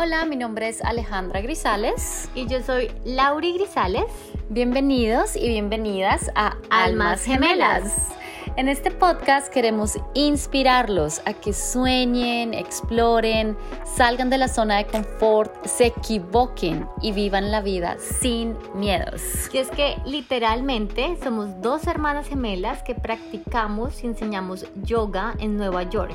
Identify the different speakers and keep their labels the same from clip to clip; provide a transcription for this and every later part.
Speaker 1: Hola, mi nombre es Alejandra Grisales
Speaker 2: y yo soy Lauri Grisales.
Speaker 1: Bienvenidos y bienvenidas a Almas Gemelas. En este podcast queremos inspirarlos a que sueñen, exploren, salgan de la zona de confort, se equivoquen y vivan la vida sin miedos.
Speaker 2: Y es que literalmente somos dos hermanas gemelas que practicamos y enseñamos yoga en Nueva York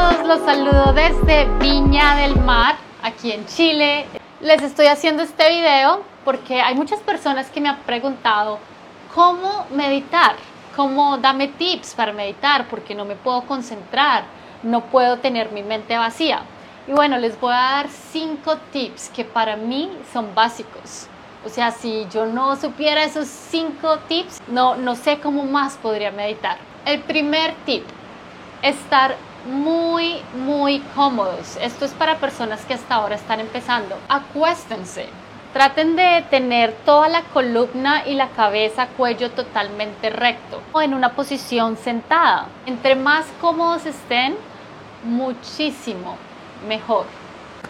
Speaker 1: Todos, los saludo desde Viña del Mar, aquí en Chile. Les estoy haciendo este video porque hay muchas personas que me han preguntado cómo meditar, cómo dame tips para meditar, porque no me puedo concentrar, no puedo tener mi mente vacía. Y bueno, les voy a dar cinco tips que para mí son básicos. O sea, si yo no supiera esos cinco tips, no, no sé cómo más podría meditar. El primer tip, estar muy, muy cómodos. Esto es para personas que hasta ahora están empezando. Acuéstense. Traten de tener toda la columna y la cabeza, cuello totalmente recto o en una posición sentada. Entre más cómodos estén, muchísimo mejor.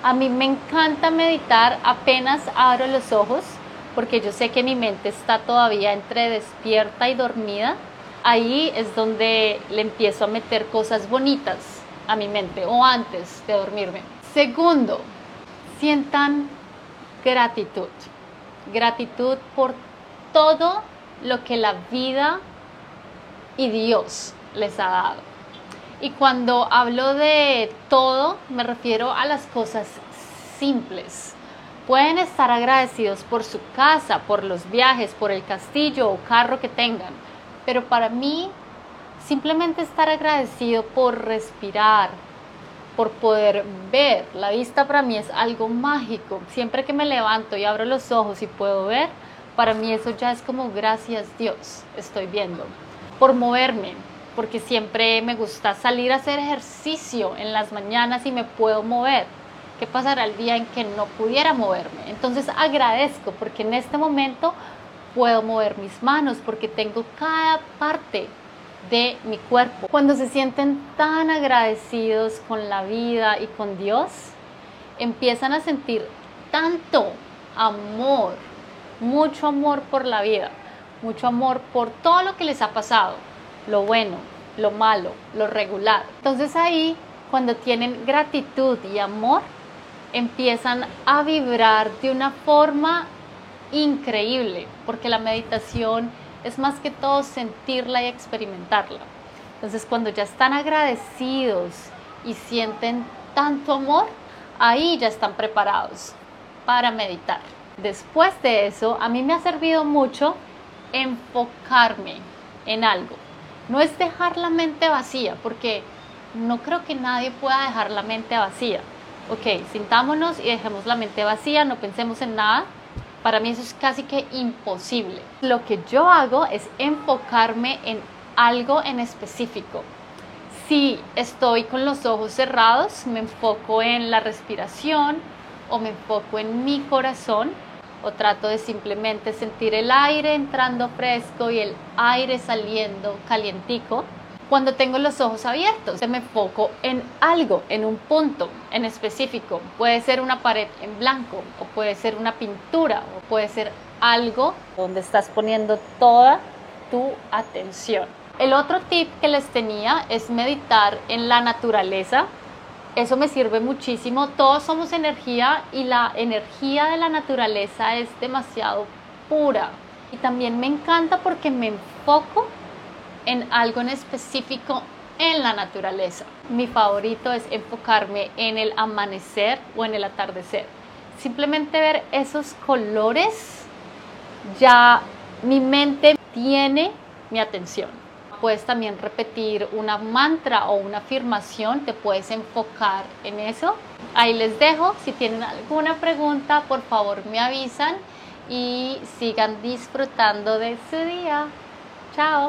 Speaker 1: A mí me encanta meditar apenas abro los ojos porque yo sé que mi mente está todavía entre despierta y dormida ahí es donde le empiezo a meter cosas bonitas a mi mente o antes de dormirme. Segundo, sientan gratitud. Gratitud por todo lo que la vida y Dios les ha dado. Y cuando hablo de todo, me refiero a las cosas simples. Pueden estar agradecidos por su casa, por los viajes, por el castillo o carro que tengan pero para mí, simplemente estar agradecido por respirar, por poder ver. La vista para mí es algo mágico. Siempre que me levanto y abro los ojos y puedo ver, para mí eso ya es como gracias Dios, estoy viendo. Por moverme, porque siempre me gusta salir a hacer ejercicio en las mañanas y me puedo mover. ¿Qué pasará el día en que no pudiera moverme? Entonces agradezco porque en este momento puedo mover mis manos porque tengo cada parte de mi cuerpo. Cuando se sienten tan agradecidos con la vida y con Dios, empiezan a sentir tanto amor, mucho amor por la vida, mucho amor por todo lo que les ha pasado, lo bueno, lo malo, lo regular. Entonces ahí, cuando tienen gratitud y amor, empiezan a vibrar de una forma increíble, porque la meditación es más que todo sentirla y experimentarla. Entonces cuando ya están agradecidos y sienten tanto amor, ahí ya están preparados para meditar. Después de eso, a mí me ha servido mucho enfocarme en algo. No es dejar la mente vacía, porque no creo que nadie pueda dejar la mente vacía. Ok, sintámonos y dejemos la mente vacía, no pensemos en nada, para mí eso es casi que imposible. Lo que yo hago es enfocarme en algo en específico. Si estoy con los ojos cerrados, me enfoco en la respiración o me enfoco en mi corazón o trato de simplemente sentir el aire entrando fresco y el aire saliendo calientico cuando tengo los ojos abiertos, me enfoco en algo, en un punto en específico. Puede ser una pared en blanco, o puede ser una pintura, o puede ser algo donde estás poniendo toda tu atención. El otro tip que les tenía es meditar en la naturaleza. Eso me sirve muchísimo. Todos somos energía y la energía de la naturaleza es demasiado pura. Y también me encanta porque me enfoco en algo en específico en la naturaleza. Mi favorito es enfocarme en el amanecer o en el atardecer. Simplemente ver esos colores, ya mi mente tiene mi atención. puedes también repetir una mantra o una afirmación, te puedes enfocar en eso. Ahí les dejo, si tienen alguna pregunta, por favor me avisan y sigan disfrutando de su día. Chao.